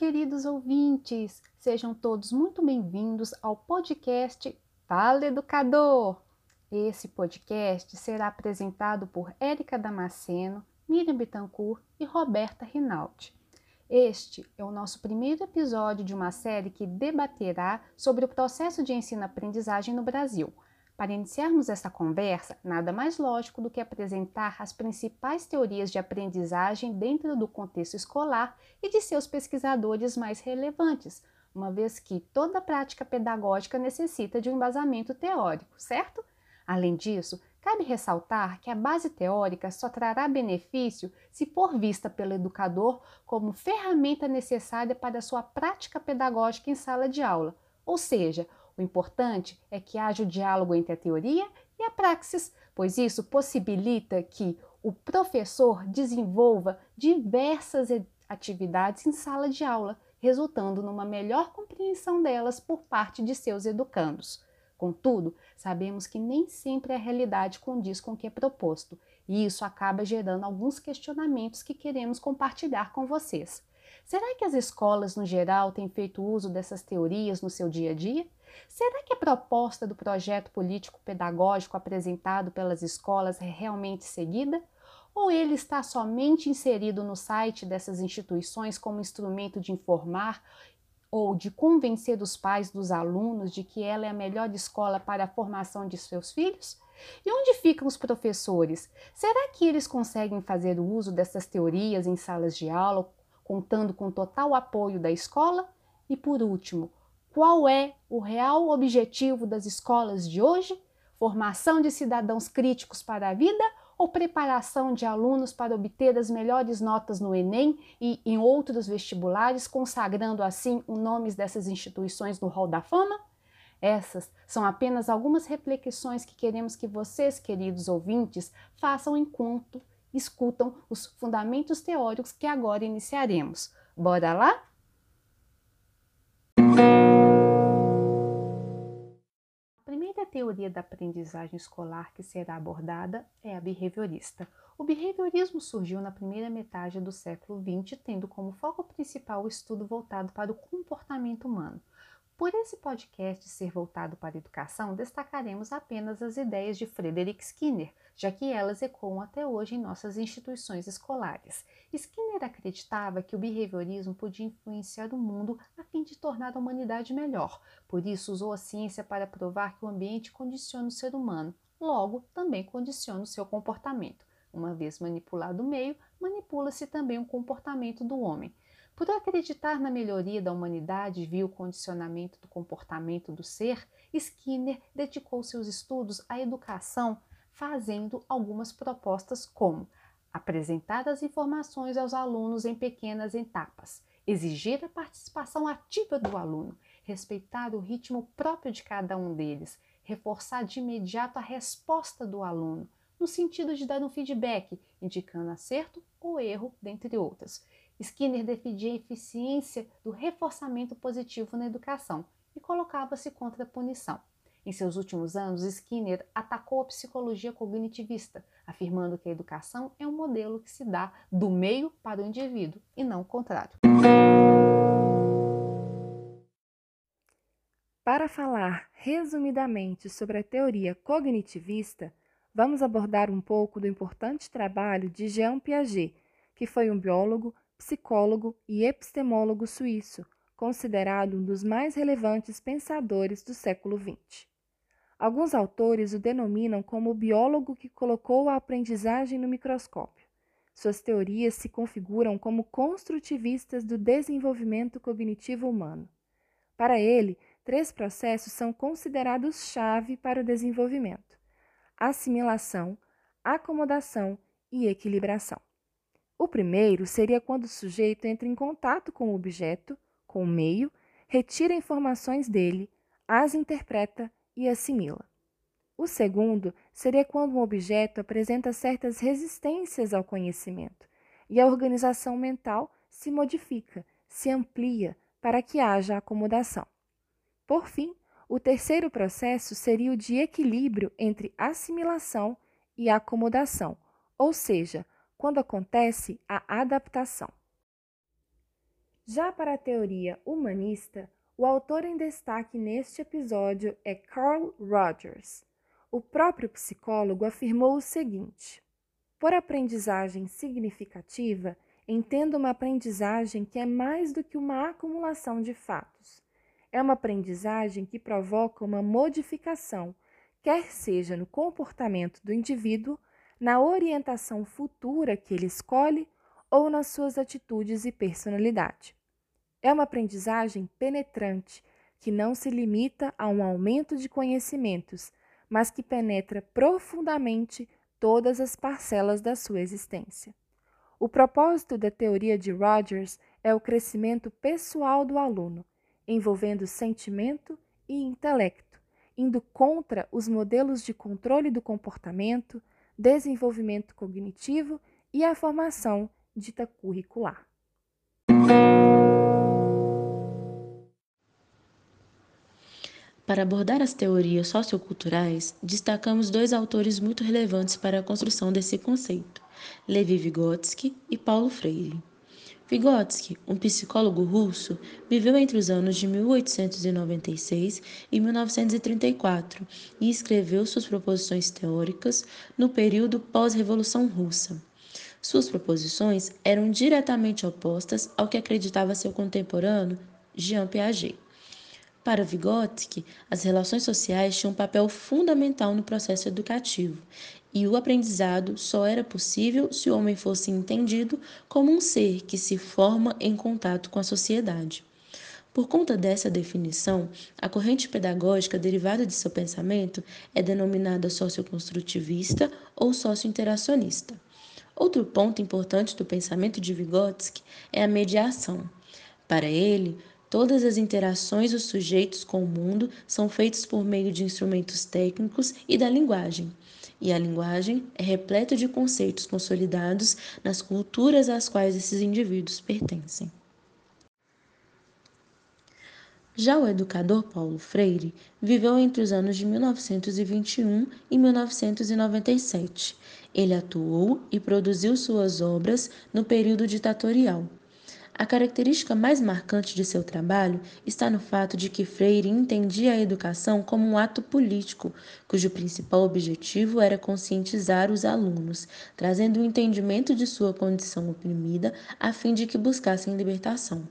queridos ouvintes! Sejam todos muito bem-vindos ao podcast Fala Educador! Esse podcast será apresentado por Érica Damasceno, Miriam Bittencourt e Roberta Rinaldi. Este é o nosso primeiro episódio de uma série que debaterá sobre o processo de ensino-aprendizagem no Brasil – para iniciarmos essa conversa, nada mais lógico do que apresentar as principais teorias de aprendizagem dentro do contexto escolar e de seus pesquisadores mais relevantes, uma vez que toda prática pedagógica necessita de um embasamento teórico, certo? Além disso, cabe ressaltar que a base teórica só trará benefício se for vista pelo educador como ferramenta necessária para sua prática pedagógica em sala de aula, ou seja, o importante é que haja o diálogo entre a teoria e a praxis, pois isso possibilita que o professor desenvolva diversas atividades em sala de aula, resultando numa melhor compreensão delas por parte de seus educandos. Contudo, sabemos que nem sempre a realidade condiz com o que é proposto, e isso acaba gerando alguns questionamentos que queremos compartilhar com vocês. Será que as escolas, no geral, têm feito uso dessas teorias no seu dia a dia? Será que a proposta do projeto político-pedagógico apresentado pelas escolas é realmente seguida? Ou ele está somente inserido no site dessas instituições como instrumento de informar ou de convencer os pais dos alunos de que ela é a melhor escola para a formação de seus filhos? E onde ficam os professores? Será que eles conseguem fazer o uso dessas teorias em salas de aula, contando com total apoio da escola? E por último, qual é o real objetivo das escolas de hoje? Formação de cidadãos críticos para a vida ou preparação de alunos para obter as melhores notas no Enem e em outros vestibulares, consagrando assim os nomes dessas instituições no Hall da Fama? Essas são apenas algumas reflexões que queremos que vocês, queridos ouvintes, façam enquanto escutam os fundamentos teóricos que agora iniciaremos. Bora lá? Teoria da aprendizagem escolar que será abordada é a behaviorista. O behaviorismo surgiu na primeira metade do século XX, tendo como foco principal o estudo voltado para o comportamento humano. Por esse podcast ser voltado para a educação, destacaremos apenas as ideias de Frederick Skinner, já que elas ecoam até hoje em nossas instituições escolares. Skinner acreditava que o behaviorismo podia influenciar o mundo a fim de tornar a humanidade melhor. Por isso, usou a ciência para provar que o ambiente condiciona o ser humano, logo, também condiciona o seu comportamento. Uma vez manipulado o meio, manipula-se também o comportamento do homem. Por acreditar na melhoria da humanidade via o condicionamento do comportamento do ser, Skinner dedicou seus estudos à educação, fazendo algumas propostas como apresentar as informações aos alunos em pequenas etapas, exigir a participação ativa do aluno, respeitar o ritmo próprio de cada um deles, reforçar de imediato a resposta do aluno, no sentido de dar um feedback, indicando acerto ou erro, dentre outras, Skinner defendia a eficiência do reforçamento positivo na educação e colocava-se contra a punição. Em seus últimos anos, Skinner atacou a psicologia cognitivista, afirmando que a educação é um modelo que se dá do meio para o indivíduo e não o contrário. Para falar resumidamente sobre a teoria cognitivista, vamos abordar um pouco do importante trabalho de Jean Piaget, que foi um biólogo, psicólogo e epistemólogo suíço, considerado um dos mais relevantes pensadores do século XX. Alguns autores o denominam como o biólogo que colocou a aprendizagem no microscópio. Suas teorias se configuram como construtivistas do desenvolvimento cognitivo humano. Para ele, três processos são considerados chave para o desenvolvimento: assimilação, acomodação e equilibração. O primeiro seria quando o sujeito entra em contato com o objeto, com o meio, retira informações dele, as interpreta e assimila. O segundo seria quando um objeto apresenta certas resistências ao conhecimento e a organização mental se modifica, se amplia para que haja acomodação. Por fim, o terceiro processo seria o de equilíbrio entre assimilação e acomodação, ou seja, quando acontece a adaptação. Já para a teoria humanista, o autor em destaque neste episódio é Carl Rogers. O próprio psicólogo afirmou o seguinte: Por aprendizagem significativa, entendo uma aprendizagem que é mais do que uma acumulação de fatos. É uma aprendizagem que provoca uma modificação, quer seja no comportamento do indivíduo, na orientação futura que ele escolhe ou nas suas atitudes e personalidade. É uma aprendizagem penetrante, que não se limita a um aumento de conhecimentos, mas que penetra profundamente todas as parcelas da sua existência. O propósito da teoria de Rogers é o crescimento pessoal do aluno, envolvendo sentimento e intelecto, indo contra os modelos de controle do comportamento, desenvolvimento cognitivo e a formação dita curricular. Para abordar as teorias socioculturais, destacamos dois autores muito relevantes para a construção desse conceito: Levi Vygotsky e Paulo Freire. Vygotsky, um psicólogo russo, viveu entre os anos de 1896 e 1934 e escreveu suas proposições teóricas no período pós-Revolução Russa. Suas proposições eram diretamente opostas ao que acreditava seu contemporâneo Jean Piaget. Para Vygotsky, as relações sociais tinham um papel fundamental no processo educativo, e o aprendizado só era possível se o homem fosse entendido como um ser que se forma em contato com a sociedade. Por conta dessa definição, a corrente pedagógica derivada de seu pensamento é denominada socioconstrutivista ou sociointeracionista. Outro ponto importante do pensamento de Vygotsky é a mediação. Para ele, Todas as interações dos sujeitos com o mundo são feitas por meio de instrumentos técnicos e da linguagem. E a linguagem é repleta de conceitos consolidados nas culturas às quais esses indivíduos pertencem. Já o educador Paulo Freire viveu entre os anos de 1921 e 1997. Ele atuou e produziu suas obras no período ditatorial. A característica mais marcante de seu trabalho está no fato de que Freire entendia a educação como um ato político, cujo principal objetivo era conscientizar os alunos, trazendo o um entendimento de sua condição oprimida a fim de que buscassem libertação.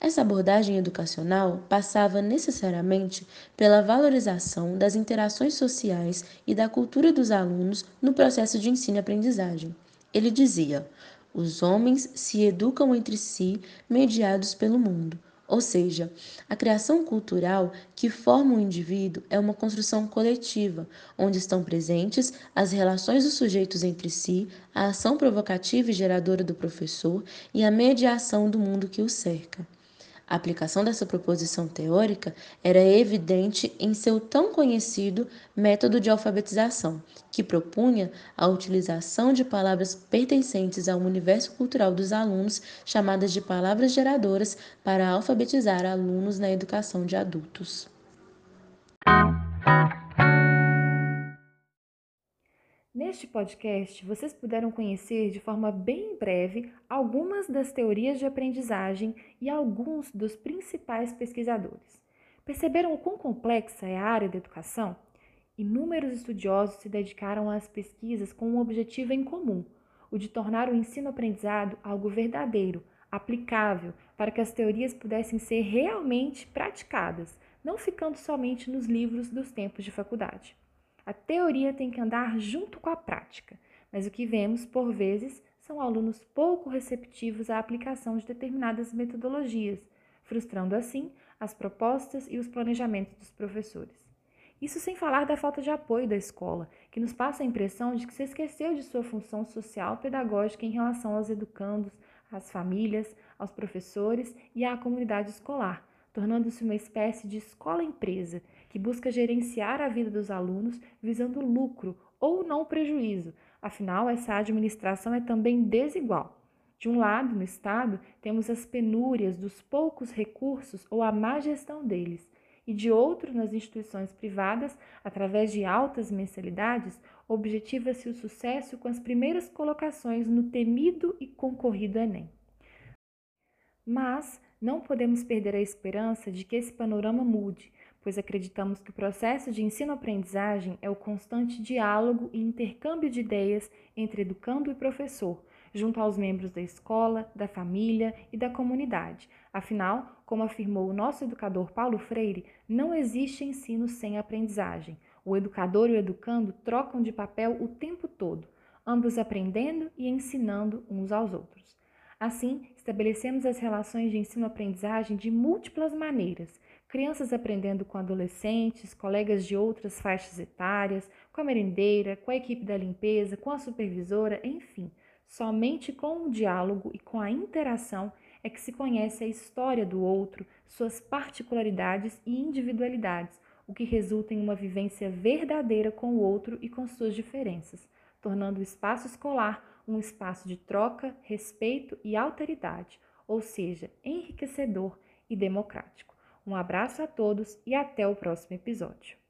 Essa abordagem educacional passava necessariamente pela valorização das interações sociais e da cultura dos alunos no processo de ensino-aprendizagem. Ele dizia: os homens se educam entre si, mediados pelo mundo. Ou seja, a criação cultural que forma o indivíduo é uma construção coletiva, onde estão presentes as relações dos sujeitos entre si, a ação provocativa e geradora do professor e a mediação do mundo que o cerca. A aplicação dessa proposição teórica era evidente em seu tão conhecido método de alfabetização, que propunha a utilização de palavras pertencentes ao universo cultural dos alunos, chamadas de palavras geradoras, para alfabetizar alunos na educação de adultos. Neste podcast, vocês puderam conhecer de forma bem breve algumas das teorias de aprendizagem e alguns dos principais pesquisadores. Perceberam o quão complexa é a área da educação? Inúmeros estudiosos se dedicaram às pesquisas com um objetivo em comum, o de tornar o ensino-aprendizado algo verdadeiro, aplicável, para que as teorias pudessem ser realmente praticadas, não ficando somente nos livros dos tempos de faculdade. A teoria tem que andar junto com a prática, mas o que vemos, por vezes, são alunos pouco receptivos à aplicação de determinadas metodologias, frustrando assim as propostas e os planejamentos dos professores. Isso sem falar da falta de apoio da escola, que nos passa a impressão de que se esqueceu de sua função social pedagógica em relação aos educandos, às famílias, aos professores e à comunidade escolar, tornando-se uma espécie de escola-empresa que busca gerenciar a vida dos alunos visando lucro ou não prejuízo. Afinal, essa administração é também desigual. De um lado, no Estado, temos as penúrias dos poucos recursos ou a má gestão deles, e de outro, nas instituições privadas, através de altas mensalidades, objetiva-se o sucesso com as primeiras colocações no temido e concorrido Enem. Mas não podemos perder a esperança de que esse panorama mude, pois acreditamos que o processo de ensino-aprendizagem é o constante diálogo e intercâmbio de ideias entre educando e professor, junto aos membros da escola, da família e da comunidade. Afinal, como afirmou o nosso educador Paulo Freire, não existe ensino sem aprendizagem. O educador e o educando trocam de papel o tempo todo, ambos aprendendo e ensinando uns aos outros. Assim, estabelecemos as relações de ensino-aprendizagem de múltiplas maneiras. Crianças aprendendo com adolescentes, colegas de outras faixas etárias, com a merendeira, com a equipe da limpeza, com a supervisora, enfim. Somente com o diálogo e com a interação é que se conhece a história do outro, suas particularidades e individualidades, o que resulta em uma vivência verdadeira com o outro e com suas diferenças, tornando o espaço escolar um espaço de troca, respeito e alteridade, ou seja, enriquecedor e democrático. Um abraço a todos e até o próximo episódio.